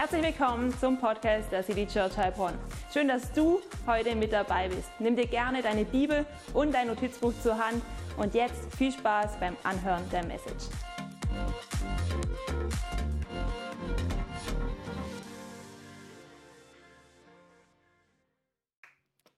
Herzlich willkommen zum Podcast der City Church Heilbronn. Schön, dass du heute mit dabei bist. Nimm dir gerne deine Bibel und dein Notizbuch zur Hand und jetzt viel Spaß beim Anhören der Message.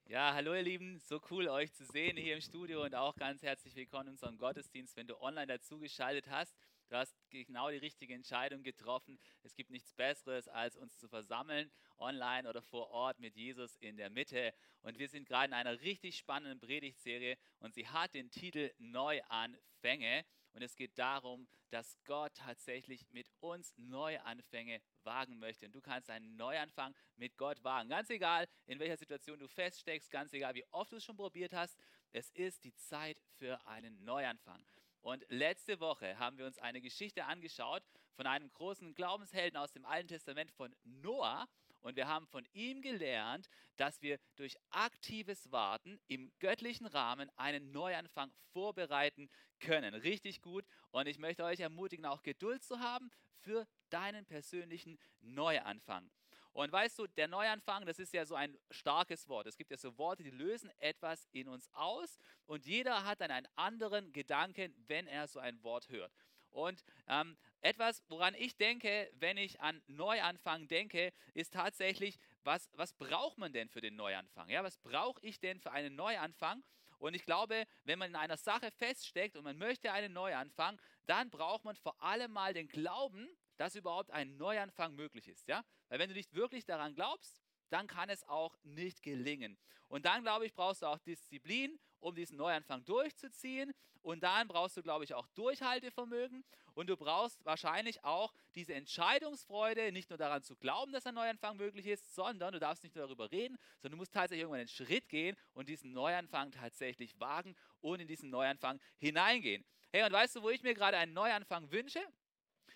Ja, hallo ihr Lieben, so cool euch zu sehen hier im Studio und auch ganz herzlich willkommen in unserem Gottesdienst, wenn du online dazu geschaltet hast. Du hast genau die richtige Entscheidung getroffen. Es gibt nichts Besseres, als uns zu versammeln, online oder vor Ort mit Jesus in der Mitte. Und wir sind gerade in einer richtig spannenden Predigtserie und sie hat den Titel Neuanfänge. Und es geht darum, dass Gott tatsächlich mit uns Neuanfänge wagen möchte. Und du kannst einen Neuanfang mit Gott wagen. Ganz egal, in welcher Situation du feststeckst, ganz egal, wie oft du es schon probiert hast, es ist die Zeit für einen Neuanfang. Und letzte Woche haben wir uns eine Geschichte angeschaut von einem großen Glaubenshelden aus dem Alten Testament von Noah. Und wir haben von ihm gelernt, dass wir durch aktives Warten im göttlichen Rahmen einen Neuanfang vorbereiten können. Richtig gut. Und ich möchte euch ermutigen, auch Geduld zu haben für deinen persönlichen Neuanfang. Und weißt du, der Neuanfang, das ist ja so ein starkes Wort. Es gibt ja so Worte, die lösen etwas in uns aus und jeder hat dann einen anderen Gedanken, wenn er so ein Wort hört. Und ähm, etwas, woran ich denke, wenn ich an Neuanfang denke, ist tatsächlich, was, was braucht man denn für den Neuanfang? Ja, was brauche ich denn für einen Neuanfang? Und ich glaube, wenn man in einer Sache feststeckt und man möchte einen Neuanfang, dann braucht man vor allem mal den Glauben, dass überhaupt ein Neuanfang möglich ist. Ja? Weil wenn du nicht wirklich daran glaubst, dann kann es auch nicht gelingen. Und dann, glaube ich, brauchst du auch Disziplin, um diesen Neuanfang durchzuziehen. Und dann brauchst du, glaube ich, auch Durchhaltevermögen. Und du brauchst wahrscheinlich auch diese Entscheidungsfreude, nicht nur daran zu glauben, dass ein Neuanfang möglich ist, sondern du darfst nicht nur darüber reden, sondern du musst tatsächlich irgendwann einen Schritt gehen und diesen Neuanfang tatsächlich wagen und in diesen Neuanfang hineingehen. Hey, und weißt du, wo ich mir gerade einen Neuanfang wünsche?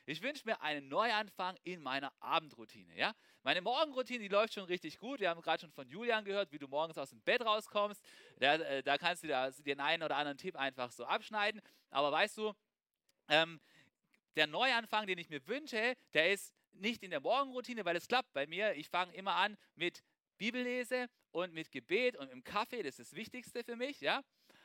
Ich wünsche mir einen Neuanfang in meiner Abendroutine. Ja? Meine Morgenroutine, die läuft schon richtig gut. Wir haben gerade schon von Julian gehört, wie du morgens aus dem Bett rauskommst. Da, äh, da kannst du da, den einen oder anderen Tipp einfach so abschneiden. Aber weißt du, ähm, der Neuanfang, den ich mir wünsche, der ist nicht in der Morgenroutine, weil es klappt bei mir. Ich fange immer an mit Bibellese und mit Gebet und im Kaffee. Das ist das Wichtigste für mich. Ja?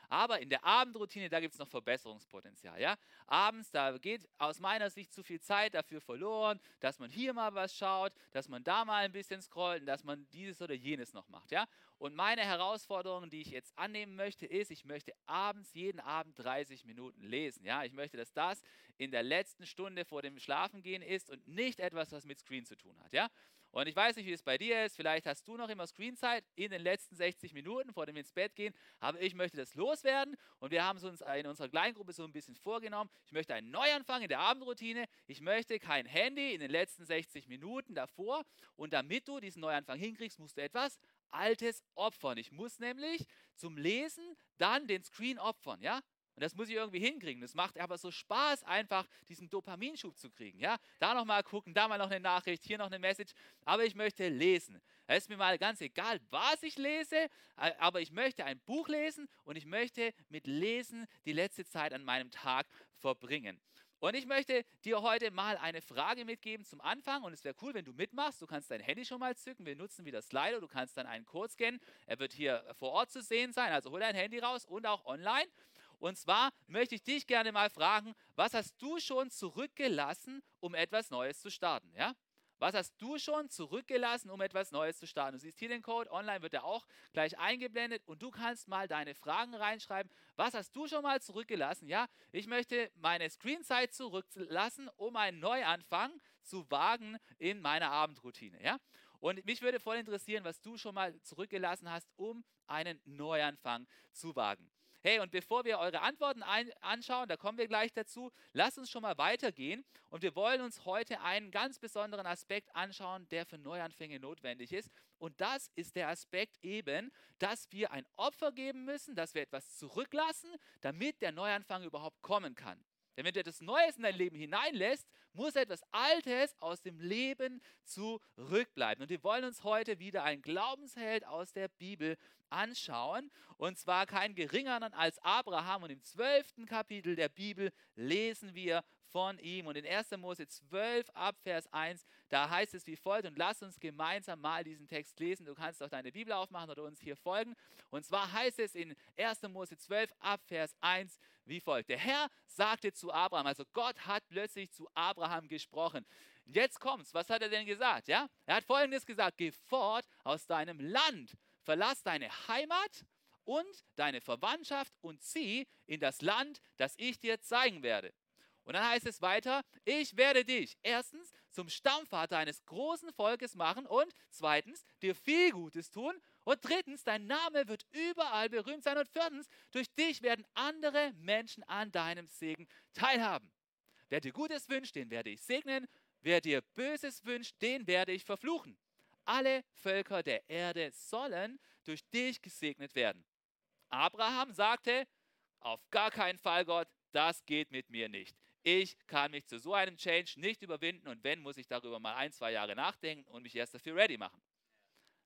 Aber in der Abendroutine, da gibt es noch Verbesserungspotenzial. Ja? Abends, da geht aus meiner Sicht zu viel Zeit dafür verloren, dass man hier mal was schaut, dass man da mal ein bisschen scrollt und dass man dieses oder jenes noch macht. Ja? Und meine Herausforderung, die ich jetzt annehmen möchte, ist, ich möchte abends jeden Abend 30 Minuten lesen. Ja? Ich möchte, dass das in der letzten Stunde vor dem Schlafengehen ist und nicht etwas, was mit Screen zu tun hat. Ja? Und ich weiß nicht, wie es bei dir ist. Vielleicht hast du noch immer Screenzeit in den letzten 60 Minuten, vor dem wir ins Bett gehen. Aber ich möchte das loswerden. Und wir haben es uns in unserer Kleingruppe so ein bisschen vorgenommen. Ich möchte einen Neuanfang in der Abendroutine. Ich möchte kein Handy in den letzten 60 Minuten davor. Und damit du diesen Neuanfang hinkriegst, musst du etwas Altes opfern. Ich muss nämlich zum Lesen dann den Screen opfern. Ja? Und das muss ich irgendwie hinkriegen. Das macht aber so Spaß, einfach diesen Dopaminschub zu kriegen. Ja? Da nochmal gucken, da mal noch eine Nachricht, hier noch eine Message. Aber ich möchte lesen. Es ist mir mal ganz egal, was ich lese, aber ich möchte ein Buch lesen und ich möchte mit Lesen die letzte Zeit an meinem Tag verbringen. Und ich möchte dir heute mal eine Frage mitgeben zum Anfang. Und es wäre cool, wenn du mitmachst. Du kannst dein Handy schon mal zücken. Wir nutzen wieder Slido. Du kannst dann einen Code scannen. Er wird hier vor Ort zu sehen sein. Also hol dein Handy raus und auch online. Und zwar möchte ich dich gerne mal fragen, was hast du schon zurückgelassen, um etwas Neues zu starten? Ja? Was hast du schon zurückgelassen, um etwas Neues zu starten? Du siehst hier den Code, online wird er auch gleich eingeblendet und du kannst mal deine Fragen reinschreiben. Was hast du schon mal zurückgelassen? Ja, ich möchte meine Screenzeit zurücklassen, um einen Neuanfang zu wagen in meiner Abendroutine. Ja, und mich würde voll interessieren, was du schon mal zurückgelassen hast, um einen Neuanfang zu wagen. Hey, und bevor wir eure Antworten ein, anschauen, da kommen wir gleich dazu, lasst uns schon mal weitergehen. Und wir wollen uns heute einen ganz besonderen Aspekt anschauen, der für Neuanfänge notwendig ist. Und das ist der Aspekt eben, dass wir ein Opfer geben müssen, dass wir etwas zurücklassen, damit der Neuanfang überhaupt kommen kann. Denn wenn du etwas Neues in dein Leben hineinlässt, muss etwas Altes aus dem Leben zurückbleiben. Und wir wollen uns heute wieder einen Glaubensheld aus der Bibel anschauen. Und zwar kein geringeren als Abraham. Und im zwölften Kapitel der Bibel lesen wir von ihm. Und in 1. Mose 12 ab Vers 1, da heißt es wie folgt, und lass uns gemeinsam mal diesen Text lesen. Du kannst auch deine Bibel aufmachen oder uns hier folgen. Und zwar heißt es in 1. Mose 12 ab Vers 1 wie folgt. Der Herr sagte zu Abraham, also Gott hat plötzlich zu Abraham gesprochen. Jetzt kommt's, was hat er denn gesagt? Ja? Er hat folgendes gesagt, geh fort aus deinem Land, verlass deine Heimat und deine Verwandtschaft und zieh in das Land, das ich dir zeigen werde. Und dann heißt es weiter, ich werde dich erstens zum Stammvater eines großen Volkes machen und zweitens dir viel Gutes tun und drittens, dein Name wird überall berühmt sein und viertens, durch dich werden andere Menschen an deinem Segen teilhaben. Wer dir Gutes wünscht, den werde ich segnen, wer dir Böses wünscht, den werde ich verfluchen. Alle Völker der Erde sollen durch dich gesegnet werden. Abraham sagte, auf gar keinen Fall Gott, das geht mit mir nicht. Ich kann mich zu so einem Change nicht überwinden und wenn, muss ich darüber mal ein, zwei Jahre nachdenken und mich erst dafür ready machen.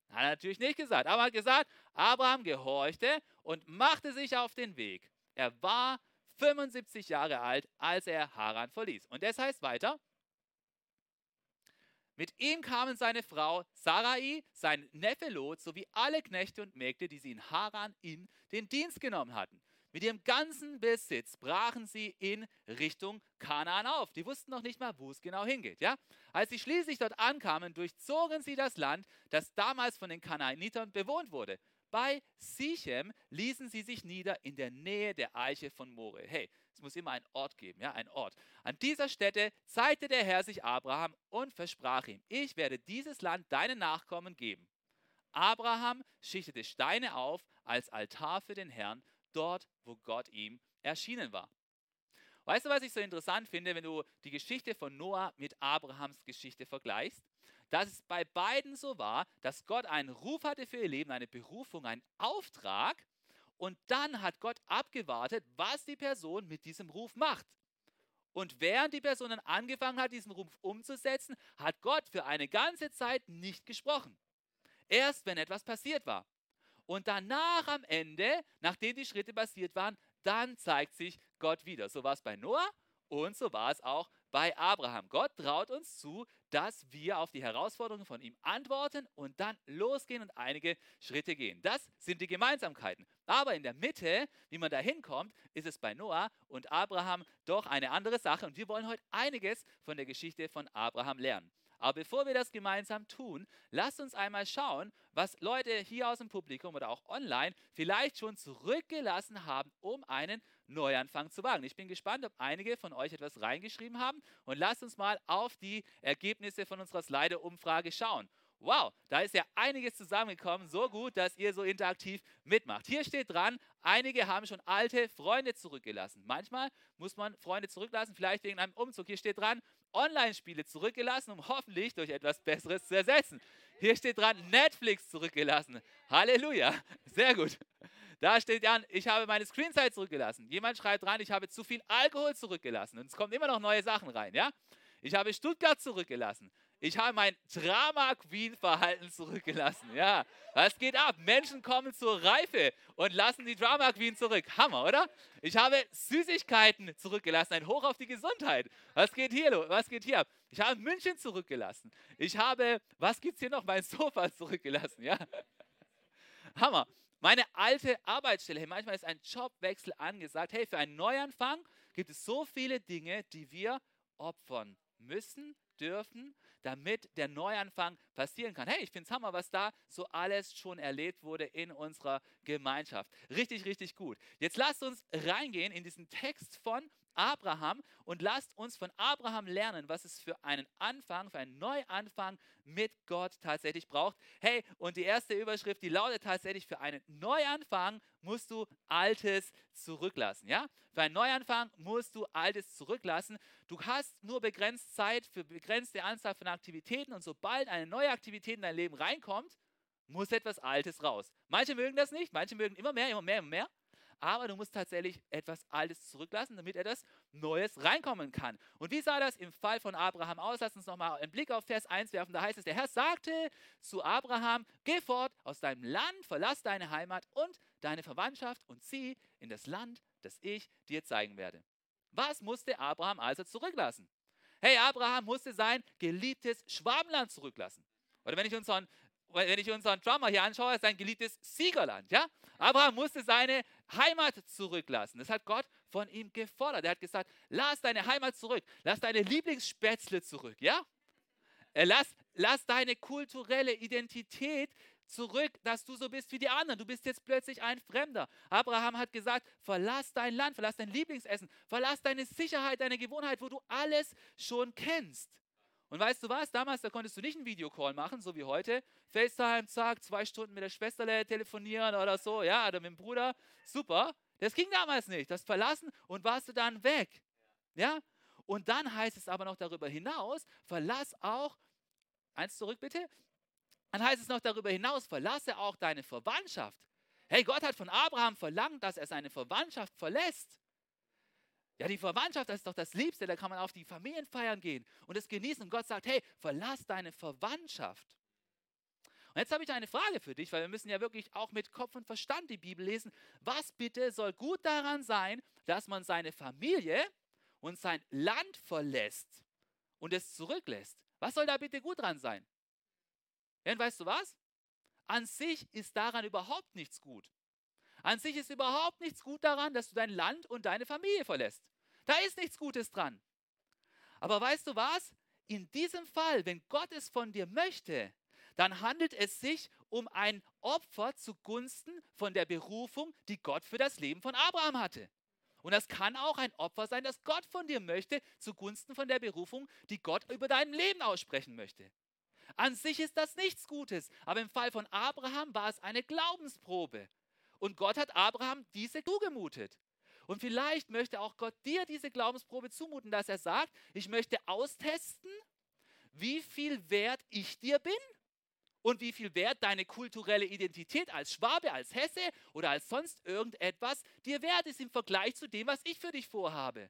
Hat er natürlich nicht gesagt, aber er hat gesagt, Abraham gehorchte und machte sich auf den Weg. Er war 75 Jahre alt, als er Haran verließ. Und das heißt weiter, mit ihm kamen seine Frau Sarai, sein Neffe Lot sowie alle Knechte und Mägde, die sie in Haran in den Dienst genommen hatten. Mit ihrem ganzen Besitz brachen sie in Richtung Kanaan auf. Die wussten noch nicht mal, wo es genau hingeht. Ja? Als sie schließlich dort ankamen, durchzogen sie das Land, das damals von den Kanaanitern bewohnt wurde. Bei Sichem ließen sie sich nieder in der Nähe der Eiche von More. Hey, es muss immer einen Ort geben, ja, ein Ort. An dieser Stätte zeigte der Herr sich Abraham und versprach ihm: Ich werde dieses Land deinen Nachkommen geben. Abraham schichtete Steine auf als Altar für den Herrn dort, wo Gott ihm erschienen war. Weißt du, was ich so interessant finde, wenn du die Geschichte von Noah mit Abrahams Geschichte vergleichst? Dass es bei beiden so war, dass Gott einen Ruf hatte für ihr Leben, eine Berufung, einen Auftrag und dann hat Gott abgewartet, was die Person mit diesem Ruf macht. Und während die Person dann angefangen hat, diesen Ruf umzusetzen, hat Gott für eine ganze Zeit nicht gesprochen. Erst wenn etwas passiert war. Und danach am Ende, nachdem die Schritte passiert waren, dann zeigt sich Gott wieder. So war es bei Noah und so war es auch bei Abraham. Gott traut uns zu, dass wir auf die Herausforderungen von ihm antworten und dann losgehen und einige Schritte gehen. Das sind die Gemeinsamkeiten. Aber in der Mitte, wie man da hinkommt, ist es bei Noah und Abraham doch eine andere Sache. Und wir wollen heute einiges von der Geschichte von Abraham lernen. Aber bevor wir das gemeinsam tun, lasst uns einmal schauen, was Leute hier aus dem Publikum oder auch online vielleicht schon zurückgelassen haben, um einen Neuanfang zu wagen. Ich bin gespannt, ob einige von euch etwas reingeschrieben haben und lasst uns mal auf die Ergebnisse von unserer Slider-Umfrage schauen. Wow, da ist ja einiges zusammengekommen, so gut, dass ihr so interaktiv mitmacht. Hier steht dran, einige haben schon alte Freunde zurückgelassen. Manchmal muss man Freunde zurücklassen, vielleicht wegen einem Umzug. Hier steht dran, Online-Spiele zurückgelassen, um hoffentlich durch etwas Besseres zu ersetzen. Hier steht dran, Netflix zurückgelassen. Halleluja. Sehr gut. Da steht dran, ich habe meine Screenzeit zurückgelassen. Jemand schreibt dran, ich habe zu viel Alkohol zurückgelassen. Und es kommen immer noch neue Sachen rein, ja? Ich habe Stuttgart zurückgelassen. Ich habe mein Drama Queen Verhalten zurückgelassen. Ja, was geht ab? Menschen kommen zur Reife und lassen die Drama Queen zurück. Hammer, oder? Ich habe Süßigkeiten zurückgelassen. Ein Hoch auf die Gesundheit. Was geht hier? Was geht hier ab? Ich habe München zurückgelassen. Ich habe, was gibt es hier noch? Mein Sofa zurückgelassen. Ja, Hammer. Meine alte Arbeitsstelle. Hey, manchmal ist ein Jobwechsel angesagt. Hey, für einen Neuanfang gibt es so viele Dinge, die wir opfern müssen, dürfen, damit der Neuanfang passieren kann. Hey, ich finde es Hammer, was da so alles schon erlebt wurde in unserer Gemeinschaft. Richtig, richtig gut. Jetzt lasst uns reingehen in diesen Text von Abraham und lasst uns von Abraham lernen, was es für einen Anfang, für einen Neuanfang mit Gott tatsächlich braucht. Hey, und die erste Überschrift, die lautet tatsächlich, für einen Neuanfang musst du Altes zurücklassen. Ja? Für einen Neuanfang musst du Altes zurücklassen. Du hast nur begrenzt Zeit für begrenzte Anzahl von Aktivitäten und sobald eine neue Aktivität in dein Leben reinkommt, muss etwas Altes raus. Manche mögen das nicht, manche mögen immer mehr, immer mehr, immer mehr. Aber du musst tatsächlich etwas Altes zurücklassen, damit etwas Neues reinkommen kann. Und wie sah das im Fall von Abraham aus? Lass uns nochmal einen Blick auf Vers 1 werfen. Da heißt es, der Herr sagte zu Abraham, geh fort aus deinem Land, verlass deine Heimat und deine Verwandtschaft und zieh in das Land, das ich dir zeigen werde. Was musste Abraham also zurücklassen? Hey, Abraham musste sein geliebtes Schwabenland zurücklassen. Oder wenn ich unseren, wenn ich unseren Drummer hier anschaue, sein geliebtes Siegerland. Ja? Abraham musste seine Heimat zurücklassen. Das hat Gott von ihm gefordert. Er hat gesagt, lass deine Heimat zurück, lass deine Lieblingsspätzle zurück. Ja? Lass, lass deine kulturelle Identität zurück, dass du so bist wie die anderen. Du bist jetzt plötzlich ein Fremder. Abraham hat gesagt, verlass dein Land, verlass dein Lieblingsessen, verlass deine Sicherheit, deine Gewohnheit, wo du alles schon kennst. Und weißt du was? Damals, da konntest du nicht einen Videocall machen, so wie heute. FaceTime, zack, zwei Stunden mit der Schwester telefonieren oder so, ja, oder mit dem Bruder. Super. Das ging damals nicht. Das verlassen und warst du dann weg. Ja? Und dann heißt es aber noch darüber hinaus, verlass auch, eins zurück bitte, dann heißt es noch darüber hinaus, verlasse auch deine Verwandtschaft. Hey, Gott hat von Abraham verlangt, dass er seine Verwandtschaft verlässt. Ja, die Verwandtschaft, das ist doch das Liebste, da kann man auf die Familienfeiern gehen und es genießen. Und Gott sagt, hey, verlass deine Verwandtschaft. Und jetzt habe ich eine Frage für dich, weil wir müssen ja wirklich auch mit Kopf und Verstand die Bibel lesen. Was bitte soll gut daran sein, dass man seine Familie und sein Land verlässt und es zurücklässt? Was soll da bitte gut dran sein? Denn weißt du was? An sich ist daran überhaupt nichts gut. An sich ist überhaupt nichts gut daran, dass du dein Land und deine Familie verlässt. Da ist nichts Gutes dran. Aber weißt du was? In diesem Fall, wenn Gott es von dir möchte, dann handelt es sich um ein Opfer zugunsten von der Berufung, die Gott für das Leben von Abraham hatte. Und das kann auch ein Opfer sein, das Gott von dir möchte, zugunsten von der Berufung, die Gott über dein Leben aussprechen möchte. An sich ist das nichts Gutes, aber im Fall von Abraham war es eine Glaubensprobe. Und Gott hat Abraham diese zugemutet. Und vielleicht möchte auch Gott dir diese Glaubensprobe zumuten, dass er sagt, ich möchte austesten, wie viel wert ich dir bin und wie viel wert deine kulturelle Identität als Schwabe, als Hesse oder als sonst irgendetwas dir wert ist im Vergleich zu dem, was ich für dich vorhabe.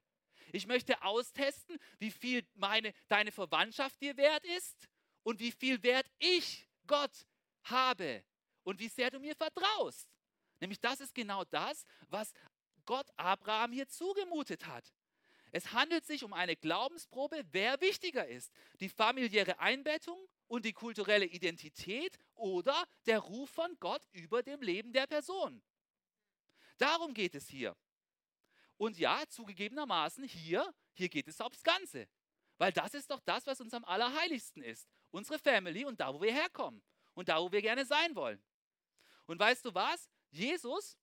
Ich möchte austesten, wie viel meine, deine Verwandtschaft dir wert ist und wie viel Wert ich, Gott, habe und wie sehr du mir vertraust. Nämlich das ist genau das, was Gott Abraham hier zugemutet hat. Es handelt sich um eine Glaubensprobe, wer wichtiger ist. Die familiäre Einbettung und die kulturelle Identität oder der Ruf von Gott über dem Leben der Person. Darum geht es hier. Und ja, zugegebenermaßen hier, hier geht es aufs Ganze. Weil das ist doch das, was uns am allerheiligsten ist unsere Family und da, wo wir herkommen und da, wo wir gerne sein wollen. Und weißt du was? Jesus,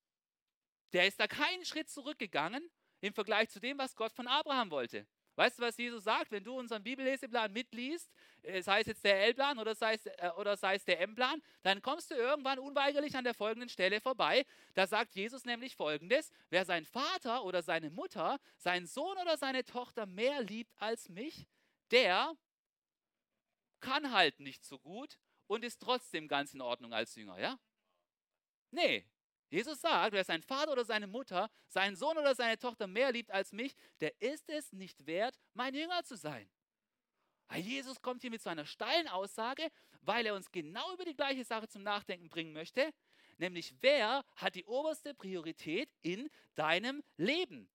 der ist da keinen Schritt zurückgegangen im Vergleich zu dem, was Gott von Abraham wollte. Weißt du, was Jesus sagt? Wenn du unseren Bibelleseplan mitliest, äh, sei es jetzt der L-Plan oder sei es, äh, oder sei es der M-Plan, dann kommst du irgendwann unweigerlich an der folgenden Stelle vorbei. Da sagt Jesus nämlich folgendes: Wer seinen Vater oder seine Mutter, seinen Sohn oder seine Tochter mehr liebt als mich, der kann halt nicht so gut und ist trotzdem ganz in Ordnung als Jünger, ja? Nee. Jesus sagt, wer seinen Vater oder seine Mutter, seinen Sohn oder seine Tochter mehr liebt als mich, der ist es nicht wert, mein Jünger zu sein. Jesus kommt hier mit so einer steilen Aussage, weil er uns genau über die gleiche Sache zum Nachdenken bringen möchte, nämlich wer hat die oberste Priorität in deinem Leben.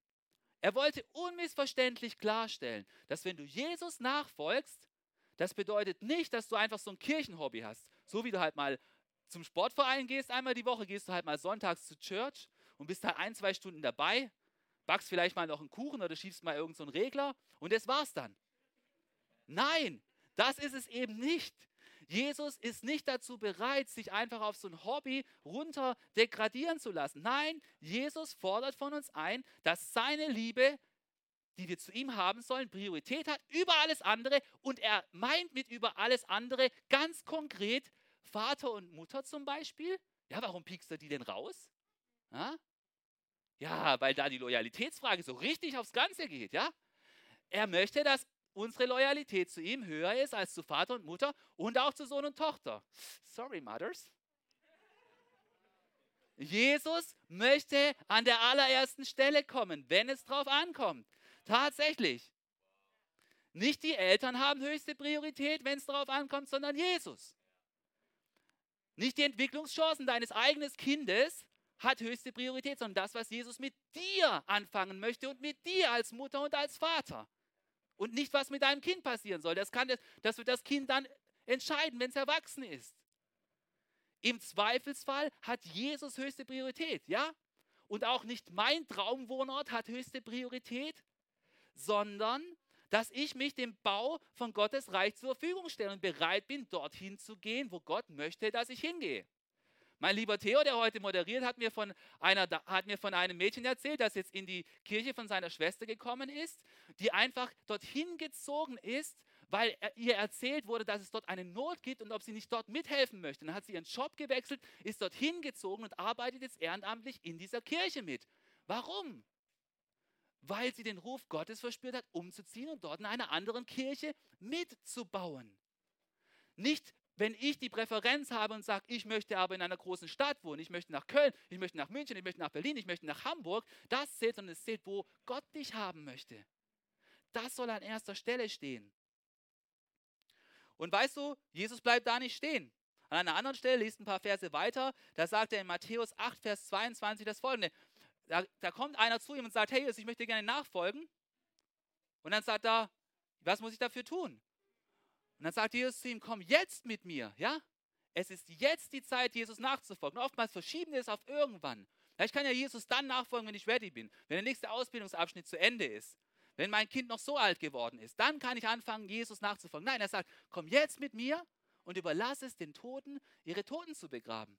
Er wollte unmissverständlich klarstellen, dass wenn du Jesus nachfolgst, das bedeutet nicht, dass du einfach so ein Kirchenhobby hast. So wie du halt mal zum Sportverein gehst, einmal die Woche gehst du halt mal sonntags zu Church und bist halt ein, zwei Stunden dabei, backst vielleicht mal noch einen Kuchen oder schiebst mal irgendeinen so Regler und das war's dann. Nein, das ist es eben nicht. Jesus ist nicht dazu bereit, sich einfach auf so ein Hobby runter degradieren zu lassen. Nein, Jesus fordert von uns ein, dass seine Liebe die wir zu ihm haben sollen, Priorität hat über alles andere und er meint mit über alles andere ganz konkret Vater und Mutter zum Beispiel. Ja, warum piekst du die denn raus? Ja? ja, weil da die Loyalitätsfrage so richtig aufs Ganze geht, ja? Er möchte, dass unsere Loyalität zu ihm höher ist als zu Vater und Mutter und auch zu Sohn und Tochter. Sorry, Mothers. Jesus möchte an der allerersten Stelle kommen, wenn es drauf ankommt. Tatsächlich. Nicht die Eltern haben höchste Priorität, wenn es darauf ankommt, sondern Jesus. Nicht die Entwicklungschancen deines eigenen Kindes hat höchste Priorität, sondern das, was Jesus mit dir anfangen möchte und mit dir als Mutter und als Vater. Und nicht, was mit deinem Kind passieren soll. Das, kann, das wird das Kind dann entscheiden, wenn es erwachsen ist. Im Zweifelsfall hat Jesus höchste Priorität, ja? Und auch nicht mein Traumwohnort hat höchste Priorität, sondern dass ich mich dem Bau von Gottes Reich zur Verfügung stelle und bereit bin, dorthin zu gehen, wo Gott möchte, dass ich hingehe. Mein lieber Theo, der heute moderiert, hat mir, von einer, hat mir von einem Mädchen erzählt, das jetzt in die Kirche von seiner Schwester gekommen ist, die einfach dorthin gezogen ist, weil ihr erzählt wurde, dass es dort eine Not gibt und ob sie nicht dort mithelfen möchte. Dann hat sie ihren Job gewechselt, ist dorthin gezogen und arbeitet jetzt ehrenamtlich in dieser Kirche mit. Warum? Weil sie den Ruf Gottes verspürt hat, umzuziehen und dort in einer anderen Kirche mitzubauen. Nicht, wenn ich die Präferenz habe und sage, ich möchte aber in einer großen Stadt wohnen, ich möchte nach Köln, ich möchte nach München, ich möchte nach Berlin, ich möchte nach Hamburg, das zählt, sondern es zählt, wo Gott dich haben möchte. Das soll an erster Stelle stehen. Und weißt du, Jesus bleibt da nicht stehen. An einer anderen Stelle, liest ein paar Verse weiter, da sagt er in Matthäus 8, Vers 22 das folgende. Da, da kommt einer zu ihm und sagt, hey Jesus, ich möchte gerne nachfolgen. Und dann sagt er, was muss ich dafür tun? Und dann sagt Jesus zu ihm, komm jetzt mit mir, ja? Es ist jetzt die Zeit, Jesus nachzufolgen. Und oftmals verschieben wir es auf irgendwann. Ja, ich kann ja Jesus dann nachfolgen, wenn ich ready bin, wenn der nächste Ausbildungsabschnitt zu Ende ist, wenn mein Kind noch so alt geworden ist. Dann kann ich anfangen, Jesus nachzufolgen. Nein, er sagt, komm jetzt mit mir und überlass es den Toten, ihre Toten zu begraben.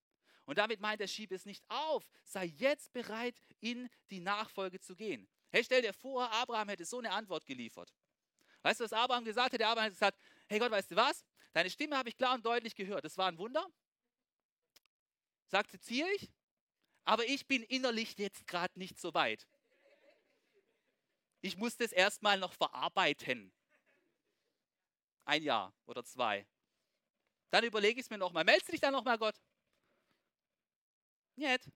Und damit meint er, schieb es nicht auf. Sei jetzt bereit, in die Nachfolge zu gehen. Hey, stell dir vor, Abraham hätte so eine Antwort geliefert. Weißt du, was Abraham gesagt hat? Der Abraham hat gesagt, hey Gott, weißt du was? Deine Stimme habe ich klar und deutlich gehört. Das war ein Wunder. Sagte, ziehe ich, aber ich bin innerlich jetzt gerade nicht so weit. Ich muss das erstmal noch verarbeiten. Ein Jahr oder zwei. Dann überlege ich es mir nochmal. Meldest du dich dann nochmal, Gott? Nicht.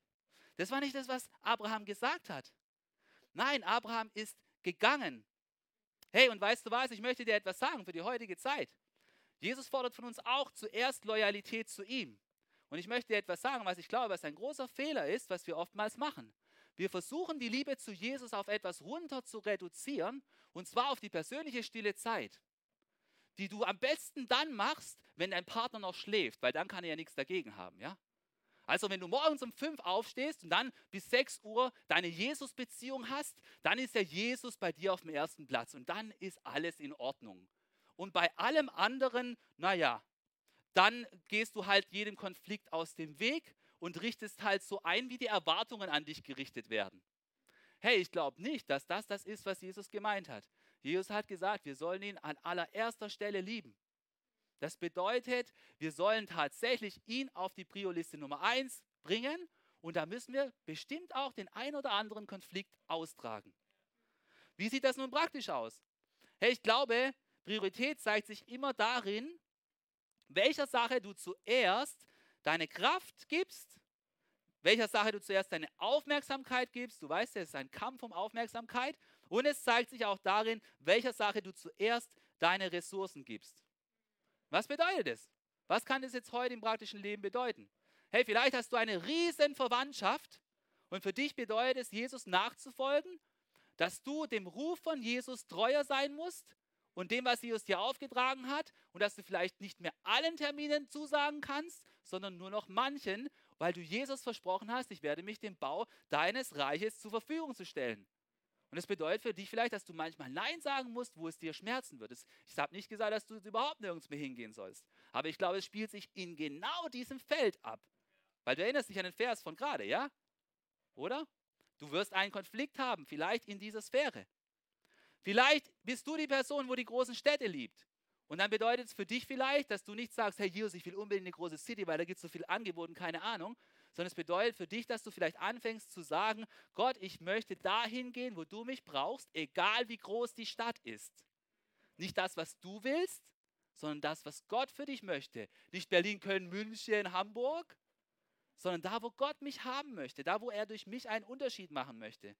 Das war nicht das, was Abraham gesagt hat. Nein, Abraham ist gegangen. Hey, und weißt du was? Ich möchte dir etwas sagen für die heutige Zeit. Jesus fordert von uns auch zuerst Loyalität zu ihm. Und ich möchte dir etwas sagen, was ich glaube, was ein großer Fehler ist, was wir oftmals machen. Wir versuchen die Liebe zu Jesus auf etwas runter zu reduzieren, und zwar auf die persönliche stille Zeit, die du am besten dann machst, wenn dein Partner noch schläft, weil dann kann er ja nichts dagegen haben, ja? Also wenn du morgens um fünf aufstehst und dann bis sechs Uhr deine Jesus-Beziehung hast, dann ist der Jesus bei dir auf dem ersten Platz und dann ist alles in Ordnung. Und bei allem anderen, naja, dann gehst du halt jedem Konflikt aus dem Weg und richtest halt so ein, wie die Erwartungen an dich gerichtet werden. Hey, ich glaube nicht, dass das das ist, was Jesus gemeint hat. Jesus hat gesagt, wir sollen ihn an allererster Stelle lieben. Das bedeutet, wir sollen tatsächlich ihn auf die Prioliste Nummer 1 bringen und da müssen wir bestimmt auch den ein oder anderen Konflikt austragen. Wie sieht das nun praktisch aus? Hey, ich glaube, Priorität zeigt sich immer darin, welcher Sache du zuerst deine Kraft gibst, welcher Sache du zuerst deine Aufmerksamkeit gibst. Du weißt, es ist ein Kampf um Aufmerksamkeit. Und es zeigt sich auch darin, welcher Sache du zuerst deine Ressourcen gibst. Was bedeutet es? Was kann es jetzt heute im praktischen Leben bedeuten? Hey, vielleicht hast du eine riesen Verwandtschaft und für dich bedeutet es, Jesus nachzufolgen, dass du dem Ruf von Jesus treuer sein musst und dem, was Jesus dir aufgetragen hat und dass du vielleicht nicht mehr allen Terminen zusagen kannst, sondern nur noch manchen, weil du Jesus versprochen hast, ich werde mich dem Bau deines Reiches zur Verfügung zu stellen. Und das bedeutet für dich vielleicht, dass du manchmal Nein sagen musst, wo es dir schmerzen wird. Ich habe nicht gesagt, dass du überhaupt nirgends mehr hingehen sollst. Aber ich glaube, es spielt sich in genau diesem Feld ab. Weil du erinnerst dich an den Vers von gerade, ja? Oder? Du wirst einen Konflikt haben, vielleicht in dieser Sphäre. Vielleicht bist du die Person, wo die großen Städte liebt. Und dann bedeutet es für dich vielleicht, dass du nicht sagst, hey Jesus, ich will unbedingt eine große City, weil da gibt es so viel Angebot und keine Ahnung, sondern es bedeutet für dich, dass du vielleicht anfängst zu sagen, Gott, ich möchte dahin gehen, wo du mich brauchst, egal wie groß die Stadt ist. Nicht das, was du willst, sondern das, was Gott für dich möchte. Nicht Berlin, Köln, München, Hamburg, sondern da, wo Gott mich haben möchte, da, wo er durch mich einen Unterschied machen möchte.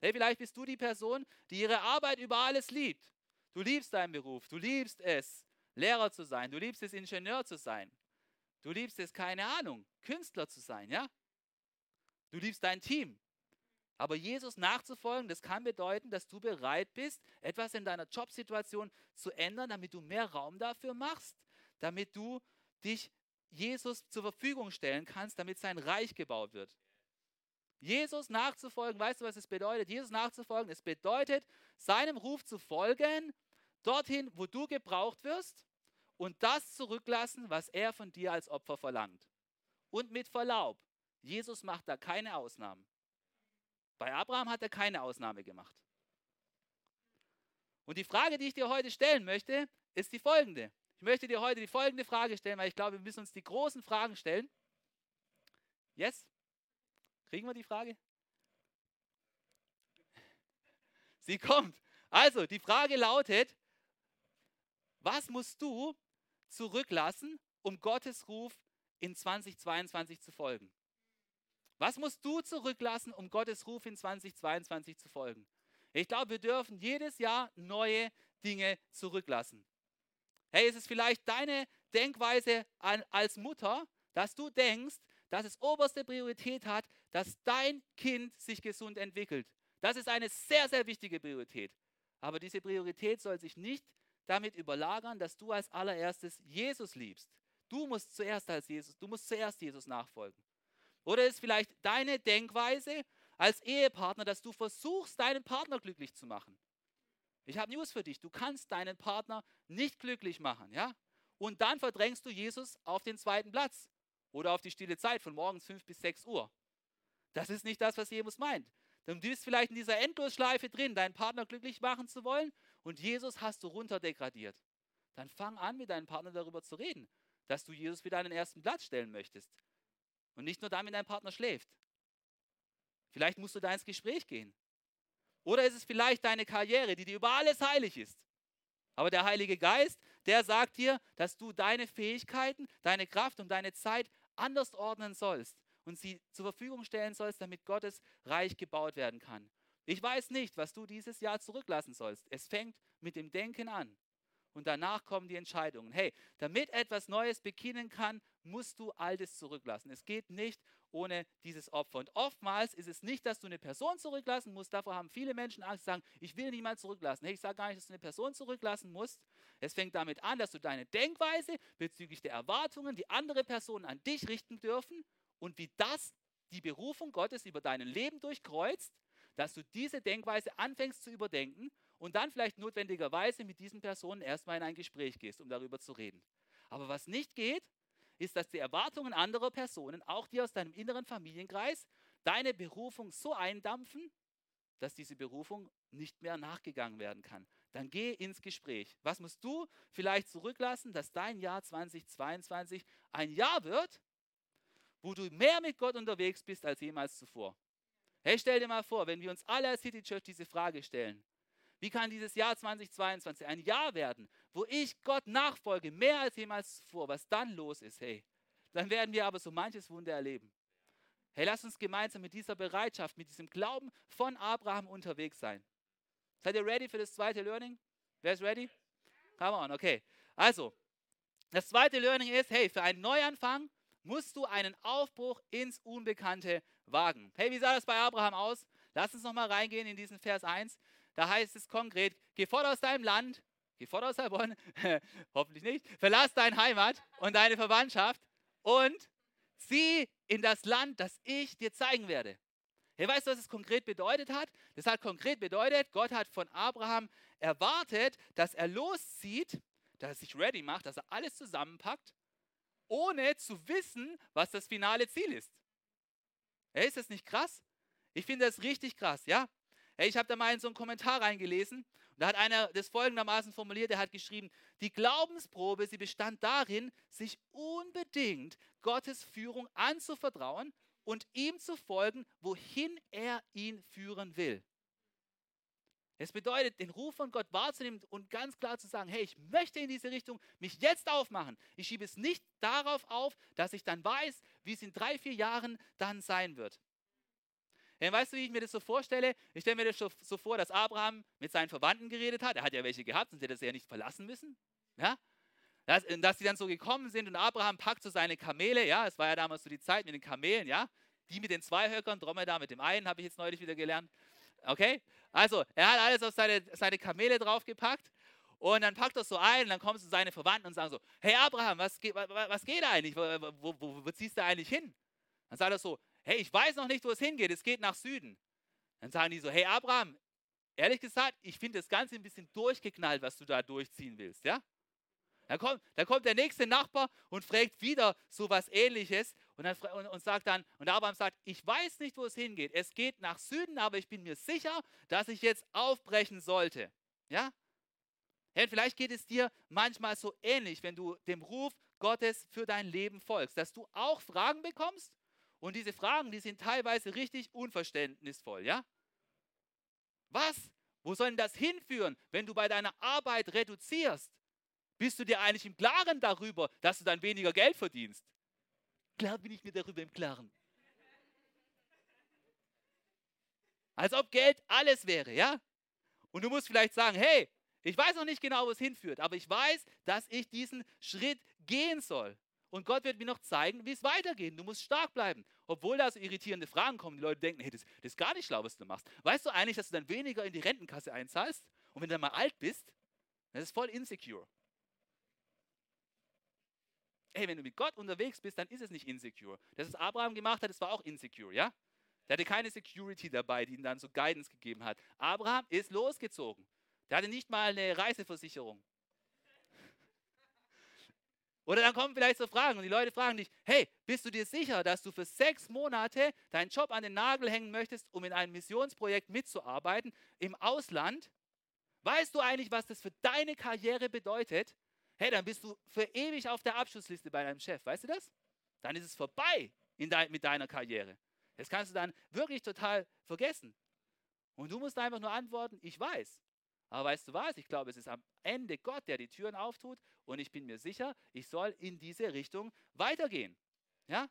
Hey, vielleicht bist du die Person, die ihre Arbeit über alles liebt. Du liebst deinen Beruf, du liebst es, Lehrer zu sein, du liebst es, Ingenieur zu sein. Du liebst es, keine Ahnung, Künstler zu sein, ja? Du liebst dein Team. Aber Jesus nachzufolgen, das kann bedeuten, dass du bereit bist, etwas in deiner Jobsituation zu ändern, damit du mehr Raum dafür machst, damit du dich Jesus zur Verfügung stellen kannst, damit sein Reich gebaut wird. Jesus nachzufolgen, weißt du, was es bedeutet? Jesus nachzufolgen, es bedeutet, seinem Ruf zu folgen, dorthin, wo du gebraucht wirst und das zurücklassen, was er von dir als Opfer verlangt. Und mit Verlaub, Jesus macht da keine Ausnahmen. Bei Abraham hat er keine Ausnahme gemacht. Und die Frage, die ich dir heute stellen möchte, ist die folgende. Ich möchte dir heute die folgende Frage stellen, weil ich glaube, wir müssen uns die großen Fragen stellen. Yes? Kriegen wir die Frage? Sie kommt. Also, die Frage lautet, was musst du zurücklassen, um Gottes Ruf in 2022 zu folgen? Was musst du zurücklassen, um Gottes Ruf in 2022 zu folgen? Ich glaube, wir dürfen jedes Jahr neue Dinge zurücklassen. Hey, ist es vielleicht deine Denkweise als Mutter, dass du denkst, dass es oberste Priorität hat, dass dein Kind sich gesund entwickelt. Das ist eine sehr, sehr wichtige Priorität. Aber diese Priorität soll sich nicht damit überlagern, dass du als allererstes Jesus liebst. Du musst zuerst als Jesus, du musst zuerst Jesus nachfolgen. Oder ist vielleicht deine Denkweise als Ehepartner, dass du versuchst, deinen Partner glücklich zu machen. Ich habe News für dich. Du kannst deinen Partner nicht glücklich machen, ja? Und dann verdrängst du Jesus auf den zweiten Platz oder auf die stille Zeit von morgens 5 bis 6 Uhr. Das ist nicht das, was Jesus meint. Du bist vielleicht in dieser Endlosschleife drin, deinen Partner glücklich machen zu wollen und Jesus hast du runterdegradiert. Dann fang an, mit deinem Partner darüber zu reden, dass du Jesus wieder an den ersten Platz stellen möchtest. Und nicht nur damit dein Partner schläft. Vielleicht musst du da ins Gespräch gehen. Oder ist es vielleicht deine Karriere, die dir über alles heilig ist? Aber der Heilige Geist, der sagt dir, dass du deine Fähigkeiten, deine Kraft und deine Zeit anders ordnen sollst und sie zur Verfügung stellen sollst, damit Gottes Reich gebaut werden kann. Ich weiß nicht, was du dieses Jahr zurücklassen sollst. Es fängt mit dem Denken an und danach kommen die Entscheidungen. Hey, damit etwas Neues beginnen kann, musst du Altes zurücklassen. Es geht nicht ohne dieses Opfer. Und oftmals ist es nicht, dass du eine Person zurücklassen musst. Davor haben viele Menschen Angst, sagen, ich will niemand zurücklassen. Hey, ich sage gar nicht, dass du eine Person zurücklassen musst. Es fängt damit an, dass du deine Denkweise bezüglich der Erwartungen, die andere Personen an dich richten dürfen und wie das die Berufung Gottes über dein Leben durchkreuzt, dass du diese Denkweise anfängst zu überdenken und dann vielleicht notwendigerweise mit diesen Personen erstmal in ein Gespräch gehst, um darüber zu reden. Aber was nicht geht, ist, dass die Erwartungen anderer Personen, auch die aus deinem inneren Familienkreis, deine Berufung so eindampfen, dass diese Berufung nicht mehr nachgegangen werden kann. Dann geh ins Gespräch. Was musst du vielleicht zurücklassen, dass dein Jahr 2022 ein Jahr wird, wo du mehr mit Gott unterwegs bist als jemals zuvor? Hey, stell dir mal vor, wenn wir uns alle als City Church diese Frage stellen, wie kann dieses Jahr 2022 ein Jahr werden, wo ich Gott nachfolge, mehr als jemals zuvor? Was dann los ist, hey, dann werden wir aber so manches Wunder erleben. Hey, lass uns gemeinsam mit dieser Bereitschaft, mit diesem Glauben von Abraham unterwegs sein. Seid ihr ready für das zweite Learning? Wer ist ready? Come on, okay. Also, das zweite Learning ist, hey, für einen Neuanfang musst du einen Aufbruch ins Unbekannte wagen. Hey, wie sah das bei Abraham aus? Lass uns nochmal reingehen in diesen Vers 1. Da heißt es konkret, geh fort aus deinem Land, geh fort aus Heilbronn, hoffentlich nicht, verlass deine Heimat und deine Verwandtschaft und zieh in das Land, das ich dir zeigen werde. Hey, weißt du, was es konkret bedeutet hat? Das hat konkret bedeutet, Gott hat von Abraham erwartet, dass er loszieht, dass er sich ready macht, dass er alles zusammenpackt, ohne zu wissen, was das finale Ziel ist. Hey, ist das nicht krass? Ich finde das richtig krass, ja? Hey, ich habe da mal in so einen Kommentar reingelesen und da hat einer das folgendermaßen formuliert, er hat geschrieben, die Glaubensprobe, sie bestand darin, sich unbedingt Gottes Führung anzuvertrauen und ihm zu folgen, wohin er ihn führen will. Es bedeutet, den Ruf von Gott wahrzunehmen und ganz klar zu sagen, hey, ich möchte in diese Richtung mich jetzt aufmachen. Ich schiebe es nicht darauf auf, dass ich dann weiß, wie es in drei, vier Jahren dann sein wird. Denn weißt du, wie ich mir das so vorstelle? Ich stelle mir das so vor, dass Abraham mit seinen Verwandten geredet hat. Er hat ja welche gehabt, sonst hätte er sie ja nicht verlassen müssen. Ja? Dass, dass sie dann so gekommen sind und Abraham packt so seine Kamele. Ja, es war ja damals so die Zeit mit den Kamelen. Ja, die mit den zwei Höckern, Dromedar mit dem einen, habe ich jetzt neulich wieder gelernt. Okay? Also, er hat alles auf seine, seine Kamele draufgepackt und dann packt er so ein und dann kommen so seine Verwandten und sagen so, hey Abraham, was, geht, was geht eigentlich? Wo, wo, wo, wo ziehst du eigentlich hin? Dann sagt er so, hey, ich weiß noch nicht, wo es hingeht, es geht nach Süden. Dann sagen die so, hey Abraham, ehrlich gesagt, ich finde das Ganze ein bisschen durchgeknallt, was du da durchziehen willst, ja? Dann kommt, dann kommt der nächste Nachbar und fragt wieder so was ähnliches und, dann, und, und sagt dann, und Abraham sagt, ich weiß nicht, wo es hingeht. Es geht nach Süden, aber ich bin mir sicher, dass ich jetzt aufbrechen sollte. Ja? Hey, vielleicht geht es dir manchmal so ähnlich, wenn du dem Ruf Gottes für dein Leben folgst, dass du auch Fragen bekommst und diese Fragen, die sind teilweise richtig unverständnisvoll, ja? Was? Wo soll denn das hinführen, wenn du bei deiner Arbeit reduzierst? Bist du dir eigentlich im Klaren darüber, dass du dann weniger Geld verdienst? Klar bin ich mir darüber im Klaren. Als ob Geld alles wäre, ja? Und du musst vielleicht sagen, hey, ich weiß noch nicht genau, wo es hinführt, aber ich weiß, dass ich diesen Schritt gehen soll. Und Gott wird mir noch zeigen, wie es weitergeht. Du musst stark bleiben. Obwohl da so irritierende Fragen kommen, die Leute denken, hey, das, das ist gar nicht schlau, was du machst. Weißt du eigentlich, dass du dann weniger in die Rentenkasse einzahlst? Und wenn du dann mal alt bist, das ist voll insecure hey, wenn du mit Gott unterwegs bist, dann ist es nicht insecure. Das, was Abraham gemacht hat, das war auch insecure, ja? Der hatte keine Security dabei, die ihm dann so Guidance gegeben hat. Abraham ist losgezogen. Der hatte nicht mal eine Reiseversicherung. Oder dann kommen vielleicht so Fragen und die Leute fragen dich, hey, bist du dir sicher, dass du für sechs Monate deinen Job an den Nagel hängen möchtest, um in einem Missionsprojekt mitzuarbeiten im Ausland? Weißt du eigentlich, was das für deine Karriere bedeutet? Hey, dann bist du für ewig auf der Abschlussliste bei deinem Chef. Weißt du das? Dann ist es vorbei de mit deiner Karriere. Das kannst du dann wirklich total vergessen. Und du musst einfach nur antworten, ich weiß. Aber weißt du was? Ich glaube, es ist am Ende Gott, der die Türen auftut und ich bin mir sicher, ich soll in diese Richtung weitergehen. Ja?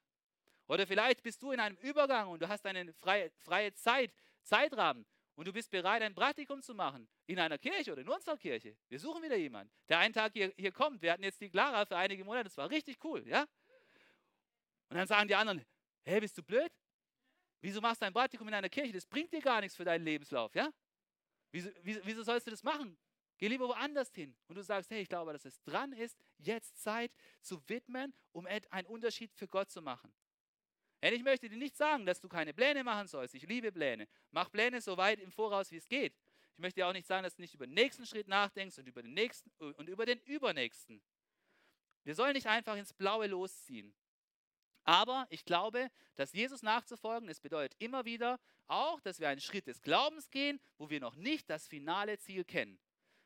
Oder vielleicht bist du in einem Übergang und du hast eine freie, freie Zeit, Zeitrahmen und du bist bereit, ein Praktikum zu machen in einer Kirche oder in unserer Kirche. Wir suchen wieder jemanden, der einen Tag hier, hier kommt. Wir hatten jetzt die Clara für einige Monate, das war richtig cool, ja? Und dann sagen die anderen, hey, bist du blöd? Wieso machst du ein Praktikum in einer Kirche? Das bringt dir gar nichts für deinen Lebenslauf, ja? Wieso, wieso, wieso sollst du das machen? Geh lieber woanders hin. Und du sagst, hey, ich glaube, dass es dran ist, jetzt Zeit zu widmen, um einen Unterschied für Gott zu machen. Denn ich möchte dir nicht sagen, dass du keine Pläne machen sollst. Ich liebe Pläne. Mach Pläne so weit im Voraus, wie es geht. Ich möchte dir auch nicht sagen, dass du nicht über den nächsten Schritt nachdenkst und über den nächsten und über den übernächsten. Wir sollen nicht einfach ins Blaue losziehen. Aber ich glaube, dass Jesus nachzufolgen, es bedeutet immer wieder auch, dass wir einen Schritt des Glaubens gehen, wo wir noch nicht das finale Ziel kennen.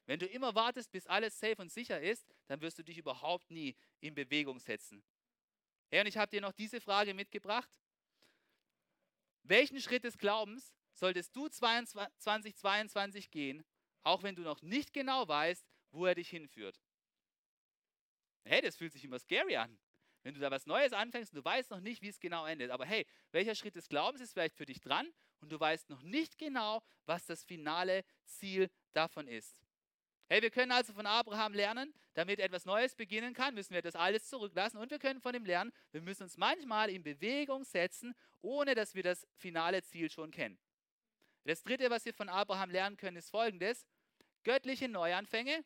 Wenn du immer wartest, bis alles safe und sicher ist, dann wirst du dich überhaupt nie in Bewegung setzen. Hey, und ich habe dir noch diese Frage mitgebracht. Welchen Schritt des Glaubens solltest du 2022 gehen, auch wenn du noch nicht genau weißt, wo er dich hinführt? Hey, das fühlt sich immer scary an. Wenn du da was Neues anfängst und du weißt noch nicht, wie es genau endet. Aber hey, welcher Schritt des Glaubens ist vielleicht für dich dran und du weißt noch nicht genau, was das finale Ziel davon ist. Hey, wir können also von Abraham lernen, damit etwas Neues beginnen kann, müssen wir das alles zurücklassen und wir können von ihm lernen, wir müssen uns manchmal in Bewegung setzen, ohne dass wir das finale Ziel schon kennen. Das dritte, was wir von Abraham lernen können, ist folgendes: Göttliche Neuanfänge.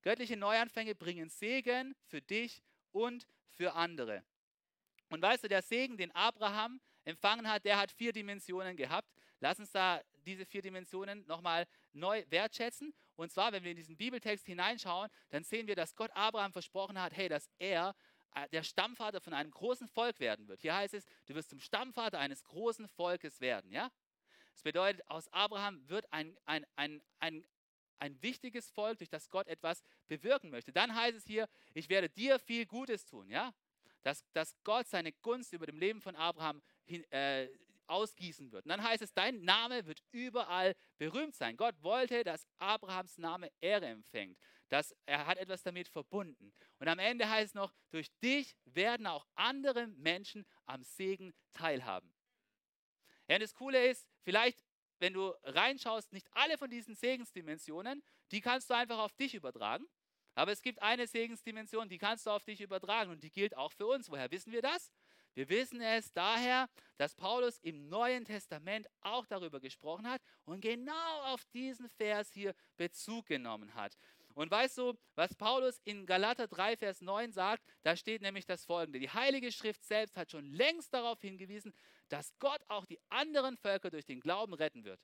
Göttliche Neuanfänge bringen Segen für dich und für andere. Und weißt du, der Segen, den Abraham empfangen hat, der hat vier Dimensionen gehabt. Lass uns da diese vier Dimensionen nochmal neu wertschätzen. Und zwar, wenn wir in diesen Bibeltext hineinschauen, dann sehen wir, dass Gott Abraham versprochen hat, hey, dass er äh, der Stammvater von einem großen Volk werden wird. Hier heißt es, du wirst zum Stammvater eines großen Volkes werden. Ja? Das bedeutet, aus Abraham wird ein, ein, ein, ein, ein wichtiges Volk, durch das Gott etwas bewirken möchte. Dann heißt es hier, ich werde dir viel Gutes tun. Ja? Dass, dass Gott seine Gunst über dem Leben von Abraham hin, äh, ausgießen wird. Und dann heißt es, dein Name wird überall berühmt sein. Gott wollte, dass Abrahams Name Ehre empfängt. Dass er hat etwas damit verbunden. Und am Ende heißt es noch, durch dich werden auch andere Menschen am Segen teilhaben. Ja, und das Coole ist, vielleicht, wenn du reinschaust, nicht alle von diesen Segensdimensionen, die kannst du einfach auf dich übertragen. Aber es gibt eine Segensdimension, die kannst du auf dich übertragen und die gilt auch für uns. Woher wissen wir das? Wir wissen es daher, dass Paulus im Neuen Testament auch darüber gesprochen hat und genau auf diesen Vers hier Bezug genommen hat. Und weißt du, was Paulus in Galater 3, Vers 9 sagt? Da steht nämlich das folgende. Die Heilige Schrift selbst hat schon längst darauf hingewiesen, dass Gott auch die anderen Völker durch den Glauben retten wird.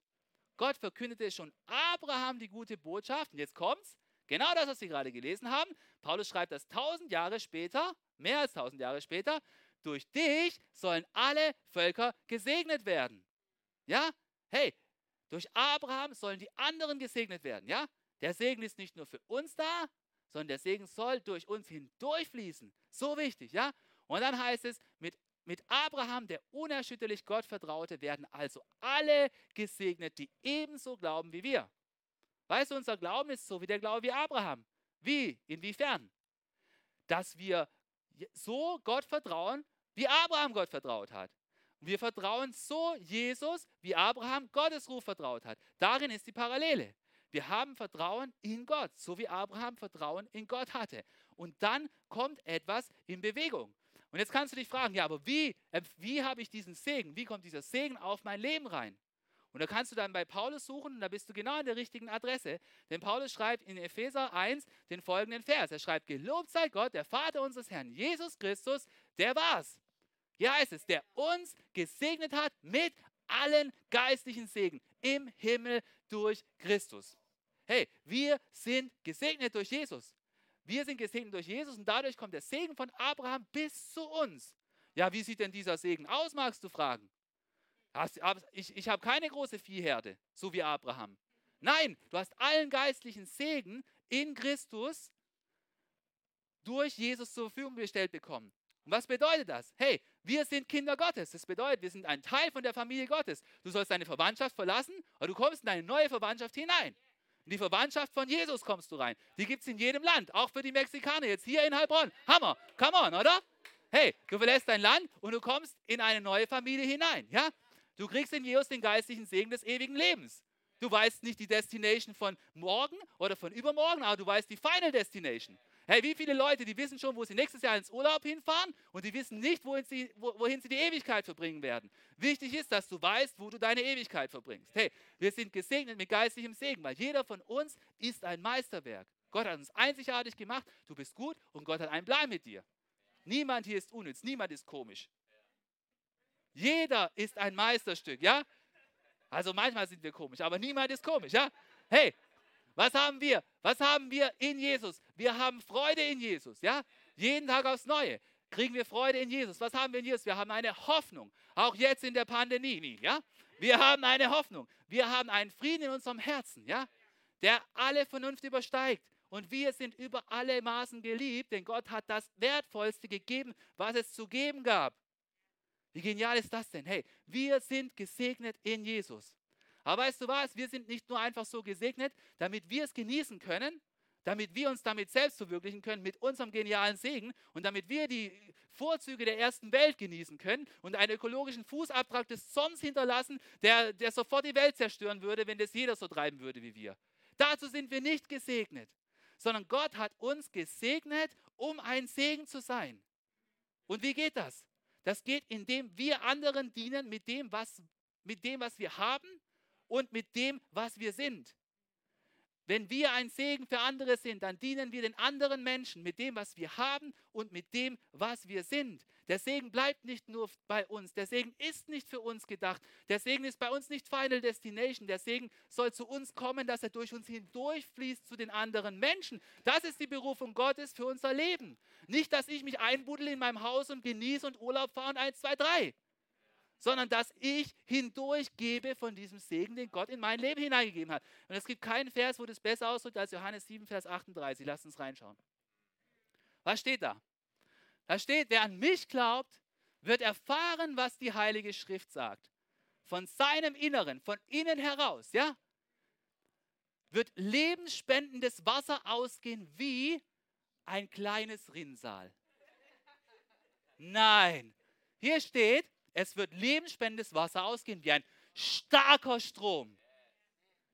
Gott verkündete schon Abraham die gute Botschaft. Und jetzt kommt's. Genau das, was Sie gerade gelesen haben. Paulus schreibt das tausend Jahre später, mehr als tausend Jahre später durch dich sollen alle Völker gesegnet werden. Ja? Hey, durch Abraham sollen die anderen gesegnet werden. Ja? Der Segen ist nicht nur für uns da, sondern der Segen soll durch uns hindurchfließen. So wichtig, ja? Und dann heißt es, mit, mit Abraham, der unerschütterlich Gott vertraute, werden also alle gesegnet, die ebenso glauben wie wir. Weißt du, unser Glauben ist so wie der Glaube wie Abraham. Wie? Inwiefern? Dass wir so Gott vertrauen, wie Abraham Gott vertraut hat. Wir vertrauen so Jesus, wie Abraham Gottes Ruf vertraut hat. Darin ist die Parallele. Wir haben Vertrauen in Gott, so wie Abraham Vertrauen in Gott hatte. Und dann kommt etwas in Bewegung. Und jetzt kannst du dich fragen, ja, aber wie, äh, wie habe ich diesen Segen? Wie kommt dieser Segen auf mein Leben rein? Und da kannst du dann bei Paulus suchen und da bist du genau an der richtigen Adresse. Denn Paulus schreibt in Epheser 1 den folgenden Vers. Er schreibt, gelobt sei Gott, der Vater unseres Herrn Jesus Christus, der war's. Hier heißt es, der uns gesegnet hat mit allen geistlichen Segen im Himmel durch Christus. Hey, wir sind gesegnet durch Jesus. Wir sind gesegnet durch Jesus und dadurch kommt der Segen von Abraham bis zu uns. Ja, wie sieht denn dieser Segen aus, magst du fragen? Ich, ich habe keine große Viehherde, so wie Abraham. Nein, du hast allen geistlichen Segen in Christus durch Jesus zur Verfügung gestellt bekommen. Und was bedeutet das? Hey, wir sind Kinder Gottes. Das bedeutet, wir sind ein Teil von der Familie Gottes. Du sollst deine Verwandtschaft verlassen, aber du kommst in eine neue Verwandtschaft hinein. In die Verwandtschaft von Jesus kommst du rein. Die gibt es in jedem Land, auch für die Mexikaner, jetzt hier in Heilbronn. Hammer, come on, oder? Hey, du verlässt dein Land und du kommst in eine neue Familie hinein. Ja? Du kriegst in Jesus den geistlichen Segen des ewigen Lebens. Du weißt nicht die Destination von morgen oder von übermorgen, aber du weißt die Final Destination. Hey, wie viele Leute, die wissen schon, wo sie nächstes Jahr ins Urlaub hinfahren und die wissen nicht, wohin sie, wohin sie die Ewigkeit verbringen werden. Wichtig ist, dass du weißt, wo du deine Ewigkeit verbringst. Hey, wir sind gesegnet mit geistlichem Segen, weil jeder von uns ist ein Meisterwerk. Gott hat uns einzigartig gemacht, du bist gut und Gott hat einen Plan mit dir. Niemand hier ist unnütz, niemand ist komisch. Jeder ist ein Meisterstück, ja? Also manchmal sind wir komisch, aber niemand ist komisch, ja? Hey, was haben wir? Was haben wir in Jesus? Wir haben Freude in Jesus, ja? Jeden Tag aufs Neue kriegen wir Freude in Jesus. Was haben wir in Jesus? Wir haben eine Hoffnung, auch jetzt in der Pandemie, ja? Wir haben eine Hoffnung. Wir haben einen Frieden in unserem Herzen, ja? Der alle Vernunft übersteigt. Und wir sind über alle Maßen geliebt, denn Gott hat das Wertvollste gegeben, was es zu geben gab. Wie genial ist das denn? Hey, wir sind gesegnet in Jesus. Aber weißt du was? Wir sind nicht nur einfach so gesegnet, damit wir es genießen können, damit wir uns damit selbst verwirklichen können mit unserem genialen Segen und damit wir die Vorzüge der ersten Welt genießen können und einen ökologischen Fußabdruck des Zorns hinterlassen, der, der sofort die Welt zerstören würde, wenn das jeder so treiben würde wie wir. Dazu sind wir nicht gesegnet, sondern Gott hat uns gesegnet, um ein Segen zu sein. Und wie geht das? Das geht, indem wir anderen dienen mit dem, was, mit dem, was wir haben und mit dem, was wir sind. Wenn wir ein Segen für andere sind, dann dienen wir den anderen Menschen mit dem, was wir haben und mit dem, was wir sind. Der Segen bleibt nicht nur bei uns. Der Segen ist nicht für uns gedacht. Der Segen ist bei uns nicht Final Destination. Der Segen soll zu uns kommen, dass er durch uns hindurchfließt zu den anderen Menschen. Das ist die Berufung Gottes für unser Leben. Nicht, dass ich mich einbuddel in meinem Haus und genieße und Urlaub fahre und eins, zwei, drei sondern dass ich hindurchgebe von diesem Segen, den Gott in mein Leben hineingegeben hat. Und es gibt keinen Vers, wo das besser ausdrückt als Johannes 7, Vers 38. Lasst uns reinschauen. Was steht da? Da steht, wer an mich glaubt, wird erfahren, was die Heilige Schrift sagt. von seinem Inneren, von innen heraus, ja, wird lebensspendendes Wasser ausgehen wie ein kleines Rinnsal. Nein, hier steht, es wird lebensspendendes Wasser ausgehen wie ein starker Strom.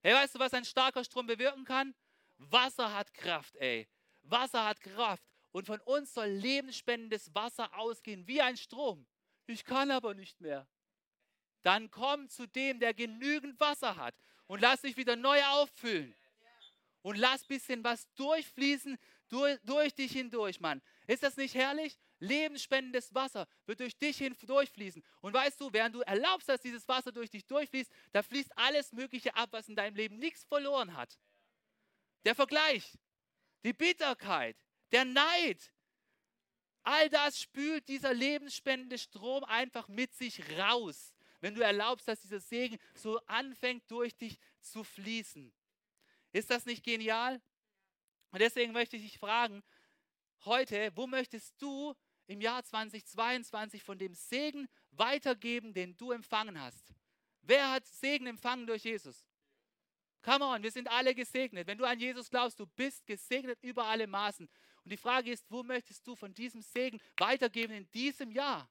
Hey, weißt du, was ein starker Strom bewirken kann? Wasser hat Kraft, ey. Wasser hat Kraft. Und von uns soll lebensspendendes Wasser ausgehen wie ein Strom. Ich kann aber nicht mehr. Dann komm zu dem, der genügend Wasser hat und lass dich wieder neu auffüllen. Und lass ein bisschen was durchfließen durch, durch dich hindurch, Mann. Ist das nicht herrlich? Lebensspendendes Wasser wird durch dich hindurchfließen. Und weißt du, während du erlaubst, dass dieses Wasser durch dich durchfließt, da fließt alles Mögliche ab, was in deinem Leben nichts verloren hat. Der Vergleich, die Bitterkeit, der Neid, all das spült dieser lebensspendende Strom einfach mit sich raus, wenn du erlaubst, dass dieser Segen so anfängt durch dich zu fließen. Ist das nicht genial? Und deswegen möchte ich dich fragen, heute, wo möchtest du im Jahr 2022 von dem Segen weitergeben, den du empfangen hast? Wer hat Segen empfangen durch Jesus? Come on, wir sind alle gesegnet. Wenn du an Jesus glaubst, du bist gesegnet über alle Maßen. Und die Frage ist, wo möchtest du von diesem Segen weitergeben in diesem Jahr?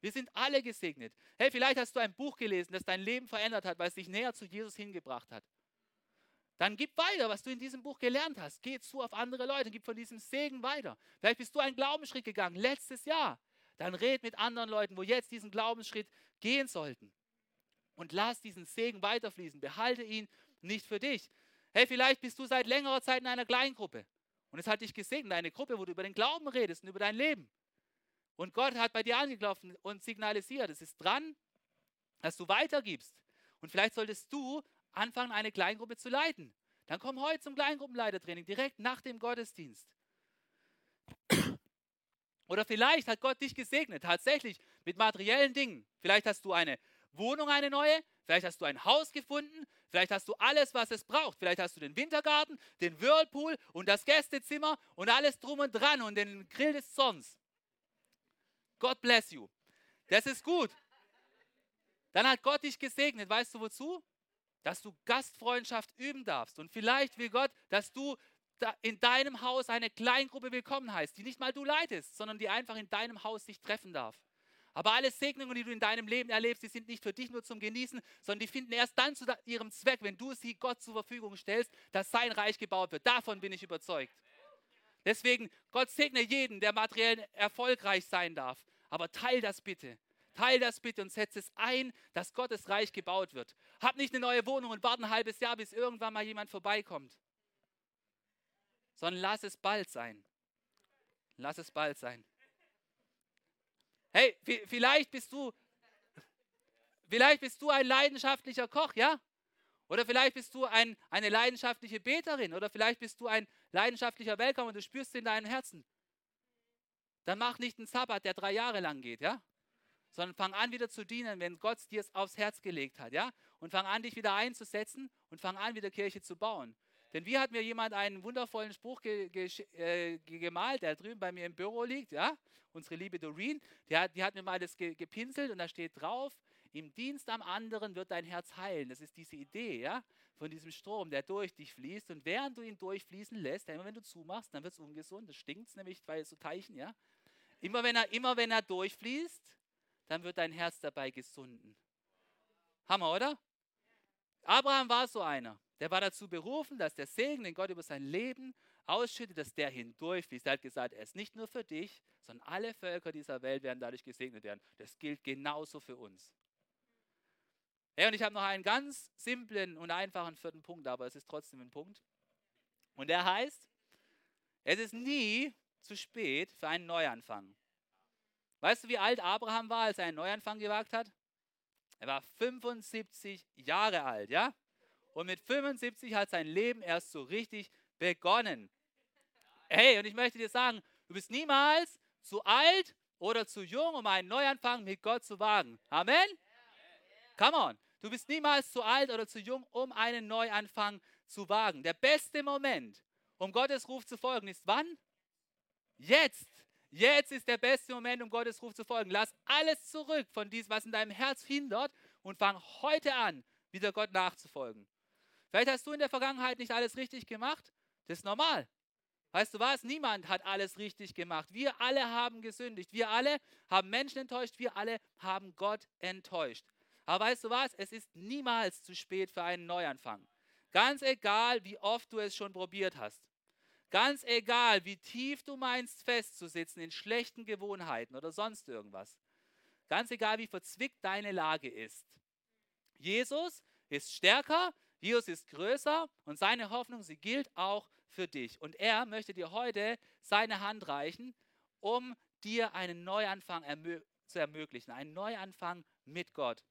Wir sind alle gesegnet. Hey, vielleicht hast du ein Buch gelesen, das dein Leben verändert hat, weil es dich näher zu Jesus hingebracht hat. Dann gib weiter, was du in diesem Buch gelernt hast. Geh zu auf andere Leute, gib von diesem Segen weiter. Vielleicht bist du einen Glaubensschritt gegangen letztes Jahr. Dann red mit anderen Leuten, wo jetzt diesen Glaubensschritt gehen sollten. Und lass diesen Segen weiterfließen. Behalte ihn nicht für dich. Hey, vielleicht bist du seit längerer Zeit in einer Kleingruppe. Und es hat dich gesegnet, eine Gruppe, wo du über den Glauben redest und über dein Leben. Und Gott hat bei dir angeklopft und signalisiert, es ist dran, dass du weitergibst. Und vielleicht solltest du anfangen, eine Kleingruppe zu leiten. Dann komm heute zum Kleingruppenleitertraining, direkt nach dem Gottesdienst. Oder vielleicht hat Gott dich gesegnet, tatsächlich mit materiellen Dingen. Vielleicht hast du eine Wohnung, eine neue, vielleicht hast du ein Haus gefunden, vielleicht hast du alles, was es braucht. Vielleicht hast du den Wintergarten, den Whirlpool und das Gästezimmer und alles drum und dran und den Grill des Zorns. God bless you. Das ist gut. Dann hat Gott dich gesegnet. Weißt du wozu? Dass du Gastfreundschaft üben darfst. Und vielleicht will Gott, dass du in deinem Haus eine Kleingruppe willkommen heißt, die nicht mal du leitest, sondern die einfach in deinem Haus sich treffen darf. Aber alle Segnungen, die du in deinem Leben erlebst, die sind nicht für dich nur zum Genießen, sondern die finden erst dann zu ihrem Zweck, wenn du sie Gott zur Verfügung stellst, dass sein Reich gebaut wird. Davon bin ich überzeugt. Deswegen, Gott segne jeden, der materiell erfolgreich sein darf. Aber teil das bitte. Teil das bitte und setz es ein, dass Gottes Reich gebaut wird. Hab nicht eine neue Wohnung und warte ein halbes Jahr, bis irgendwann mal jemand vorbeikommt. Sondern lass es bald sein. Lass es bald sein. Hey, vielleicht bist du, vielleicht bist du ein leidenschaftlicher Koch, ja? Oder vielleicht bist du ein, eine leidenschaftliche Beterin. Oder vielleicht bist du ein leidenschaftlicher Weltkommen und du spürst es in deinem Herzen. Dann mach nicht einen Sabbat, der drei Jahre lang geht, ja? Sondern fang an wieder zu dienen, wenn Gott dir es aufs Herz gelegt hat, ja? Und fang an, dich wieder einzusetzen und fang an, wieder Kirche zu bauen. Denn wie hat mir jemand einen wundervollen Spruch ge ge äh, gemalt, der drüben bei mir im Büro liegt, ja? Unsere liebe Doreen, die hat, die hat mir mal das ge gepinselt und da steht drauf, im Dienst am anderen wird dein Herz heilen. Das ist diese Idee, ja? Von diesem Strom, der durch dich fließt. Und während du ihn durchfließen lässt, immer wenn du zumachst, dann wird es ungesund. Das stinkt nämlich, weil so Teichen, ja? Immer wenn er, immer wenn er durchfließt, dann wird dein Herz dabei gesunden. Hammer, oder? Abraham war so einer. Der war dazu berufen, dass der Segen, den Gott über sein Leben ausschüttet, dass der hindurchfließt. Er hat gesagt, er ist nicht nur für dich, sondern alle Völker dieser Welt werden dadurch gesegnet werden. Das gilt genauso für uns. Hey, und ich habe noch einen ganz simplen und einfachen vierten Punkt, aber es ist trotzdem ein Punkt. Und der heißt, es ist nie zu spät für einen Neuanfang. Weißt du, wie alt Abraham war, als er einen Neuanfang gewagt hat? Er war 75 Jahre alt, ja? Und mit 75 hat sein Leben erst so richtig begonnen. Hey, und ich möchte dir sagen, du bist niemals zu alt oder zu jung, um einen Neuanfang mit Gott zu wagen. Amen? Come on. Du bist niemals zu alt oder zu jung, um einen Neuanfang zu wagen. Der beste Moment, um Gottes Ruf zu folgen, ist wann? Jetzt. Jetzt ist der beste Moment, um Gottes Ruf zu folgen. Lass alles zurück von diesem, was in deinem Herz hindert und fang heute an, wieder Gott nachzufolgen. Vielleicht hast du in der Vergangenheit nicht alles richtig gemacht. Das ist normal. Weißt du was? Niemand hat alles richtig gemacht. Wir alle haben gesündigt. Wir alle haben Menschen enttäuscht. Wir alle haben Gott enttäuscht. Aber weißt du was? Es ist niemals zu spät für einen Neuanfang. Ganz egal, wie oft du es schon probiert hast. Ganz egal, wie tief du meinst festzusitzen in schlechten Gewohnheiten oder sonst irgendwas. Ganz egal, wie verzwickt deine Lage ist. Jesus ist stärker, Jesus ist größer und seine Hoffnung, sie gilt auch für dich. Und er möchte dir heute seine Hand reichen, um dir einen Neuanfang ermö zu ermöglichen, einen Neuanfang mit Gott.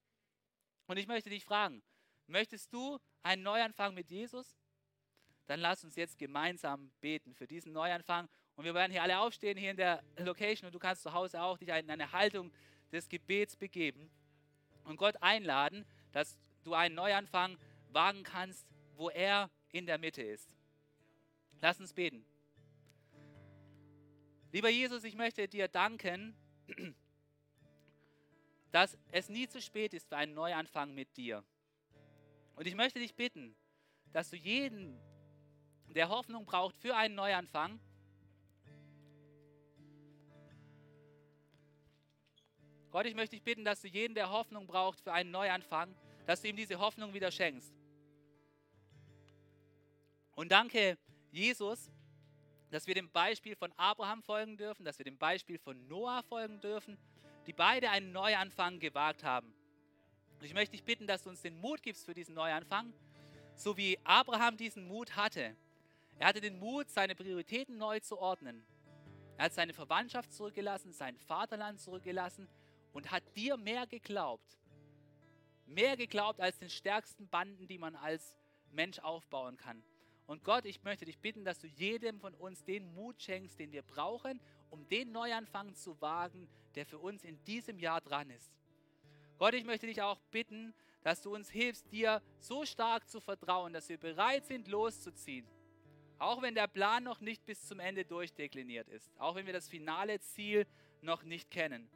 Und ich möchte dich fragen, möchtest du einen Neuanfang mit Jesus? Dann lass uns jetzt gemeinsam beten für diesen Neuanfang. Und wir werden hier alle aufstehen, hier in der Location. Und du kannst zu Hause auch dich in eine Haltung des Gebets begeben und Gott einladen, dass du einen Neuanfang wagen kannst, wo er in der Mitte ist. Lass uns beten. Lieber Jesus, ich möchte dir danken, dass es nie zu spät ist für einen Neuanfang mit dir. Und ich möchte dich bitten, dass du jeden, der Hoffnung braucht für einen Neuanfang, Gott, ich möchte dich bitten, dass du jeden, der Hoffnung braucht für einen Neuanfang, dass du ihm diese Hoffnung wieder schenkst. Und danke, Jesus, dass wir dem Beispiel von Abraham folgen dürfen, dass wir dem Beispiel von Noah folgen dürfen, die beide einen Neuanfang gewagt haben. Ich möchte dich bitten, dass du uns den Mut gibst für diesen Neuanfang, so wie Abraham diesen Mut hatte. Er hatte den Mut, seine Prioritäten neu zu ordnen. Er hat seine Verwandtschaft zurückgelassen, sein Vaterland zurückgelassen und hat dir mehr geglaubt. Mehr geglaubt als den stärksten Banden, die man als Mensch aufbauen kann. Und Gott, ich möchte dich bitten, dass du jedem von uns den Mut schenkst, den wir brauchen, um den Neuanfang zu wagen, der für uns in diesem Jahr dran ist. Gott, ich möchte dich auch bitten, dass du uns hilfst, dir so stark zu vertrauen, dass wir bereit sind, loszuziehen. Auch wenn der Plan noch nicht bis zum Ende durchdekliniert ist. Auch wenn wir das finale Ziel noch nicht kennen.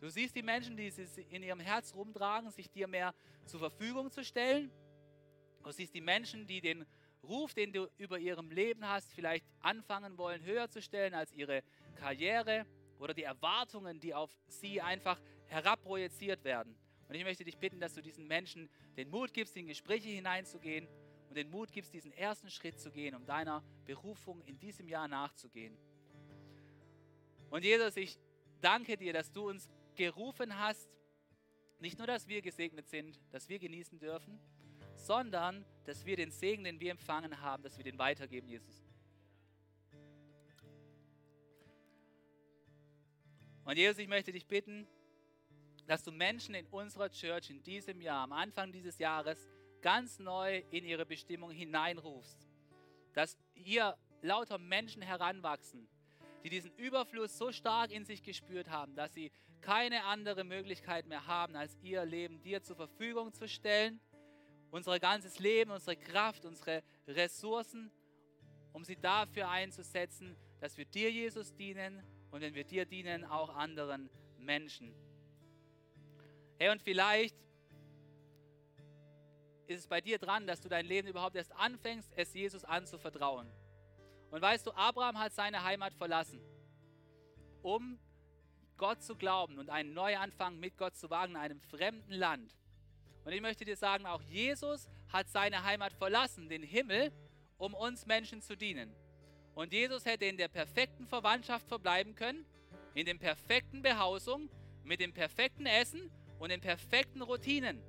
Du siehst die Menschen, die es in ihrem Herz rumtragen, sich dir mehr zur Verfügung zu stellen. Du siehst die Menschen, die den Ruf, den du über ihrem Leben hast, vielleicht anfangen wollen, höher zu stellen als ihre Karriere oder die Erwartungen, die auf sie einfach herabprojiziert werden. Und ich möchte dich bitten, dass du diesen Menschen den Mut gibst, in Gespräche hineinzugehen und den Mut gibst, diesen ersten Schritt zu gehen, um deiner Berufung in diesem Jahr nachzugehen. Und Jesus, ich danke dir, dass du uns gerufen hast, nicht nur, dass wir gesegnet sind, dass wir genießen dürfen, sondern dass wir den Segen, den wir empfangen haben, dass wir den weitergeben, Jesus. Und Jesus, ich möchte dich bitten, dass du Menschen in unserer Church in diesem Jahr, am Anfang dieses Jahres, ganz neu in ihre Bestimmung hineinrufst. Dass hier lauter Menschen heranwachsen, die diesen Überfluss so stark in sich gespürt haben, dass sie keine andere Möglichkeit mehr haben, als ihr Leben dir zur Verfügung zu stellen unser ganzes Leben, unsere Kraft, unsere Ressourcen, um sie dafür einzusetzen, dass wir dir, Jesus, dienen und wenn wir dir dienen, auch anderen Menschen. Hey, und vielleicht ist es bei dir dran, dass du dein Leben überhaupt erst anfängst, es Jesus anzuvertrauen. Und weißt du, Abraham hat seine Heimat verlassen, um Gott zu glauben und einen Neuanfang mit Gott zu wagen in einem fremden Land. Und ich möchte dir sagen, auch Jesus hat seine Heimat verlassen, den Himmel, um uns Menschen zu dienen. Und Jesus hätte in der perfekten Verwandtschaft verbleiben können, in der perfekten Behausung, mit dem perfekten Essen und den perfekten Routinen.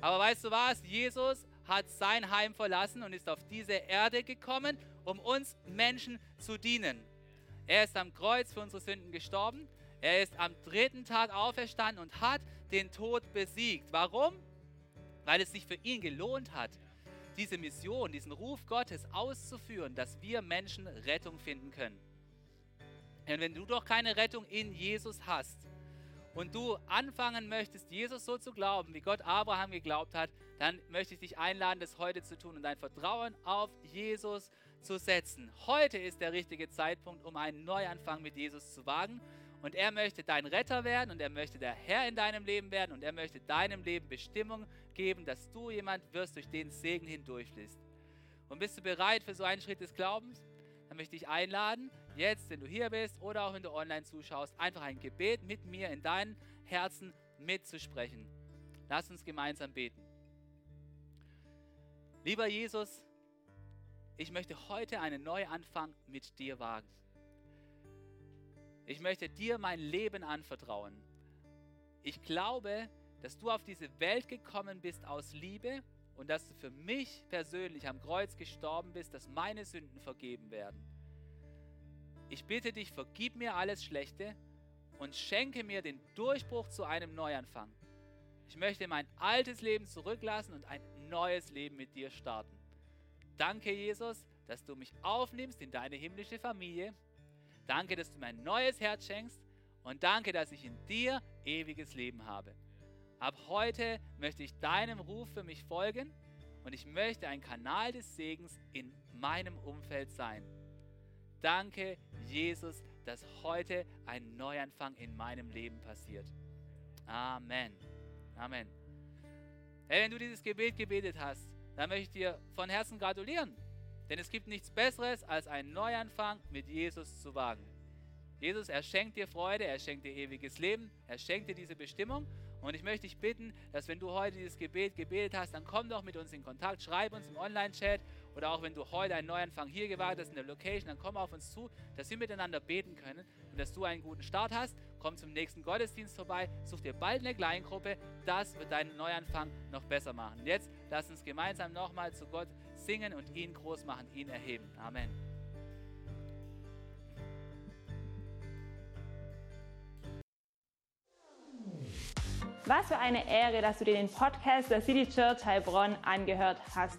Aber weißt du was? Jesus hat sein Heim verlassen und ist auf diese Erde gekommen, um uns Menschen zu dienen. Er ist am Kreuz für unsere Sünden gestorben. Er ist am dritten Tag auferstanden und hat den Tod besiegt. Warum? weil es sich für ihn gelohnt hat, diese Mission, diesen Ruf Gottes auszuführen, dass wir Menschen Rettung finden können. Und wenn du doch keine Rettung in Jesus hast und du anfangen möchtest, Jesus so zu glauben, wie Gott Abraham geglaubt hat, dann möchte ich dich einladen, das heute zu tun und dein Vertrauen auf Jesus zu setzen. Heute ist der richtige Zeitpunkt, um einen Neuanfang mit Jesus zu wagen. und er möchte dein Retter werden und er möchte der Herr in deinem Leben werden und er möchte deinem Leben Bestimmung geben, dass du jemand wirst, durch den Segen hindurchfließt. Und bist du bereit für so einen Schritt des Glaubens? Dann möchte ich einladen, jetzt, wenn du hier bist oder auch wenn du online zuschaust, einfach ein Gebet mit mir in deinem Herzen mitzusprechen. Lass uns gemeinsam beten. Lieber Jesus, ich möchte heute einen Neuanfang mit dir wagen. Ich möchte dir mein Leben anvertrauen. Ich glaube, dass du auf diese Welt gekommen bist aus Liebe und dass du für mich persönlich am Kreuz gestorben bist, dass meine Sünden vergeben werden. Ich bitte dich, vergib mir alles Schlechte und schenke mir den Durchbruch zu einem Neuanfang. Ich möchte mein altes Leben zurücklassen und ein neues Leben mit dir starten. Danke, Jesus, dass du mich aufnimmst in deine himmlische Familie Danke, dass du mir ein neues Herz schenkst und danke, dass ich in dir ewiges Leben habe. Ab heute möchte ich deinem Ruf für mich folgen und ich möchte ein Kanal des Segens in meinem Umfeld sein. Danke, Jesus, dass heute ein Neuanfang in meinem Leben passiert. Amen. Amen. Hey, wenn du dieses Gebet gebetet hast, dann möchte ich dir von Herzen gratulieren. Denn es gibt nichts Besseres, als einen Neuanfang mit Jesus zu wagen. Jesus, er schenkt dir Freude, er schenkt dir ewiges Leben, er schenkt dir diese Bestimmung. Und ich möchte dich bitten, dass wenn du heute dieses Gebet gebetet hast, dann komm doch mit uns in Kontakt, schreib uns im Online-Chat oder auch wenn du heute einen Neuanfang hier gewagt hast in der Location, dann komm auf uns zu, dass wir miteinander beten können und dass du einen guten Start hast. Komm zum nächsten Gottesdienst vorbei, such dir bald eine Kleingruppe, das wird deinen Neuanfang noch besser machen. Jetzt lass uns gemeinsam nochmal zu Gott singen und ihn groß machen, ihn erheben. Amen. Was für eine Ehre, dass du dir den Podcast der City Church Heilbronn angehört hast.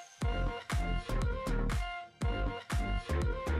Bye.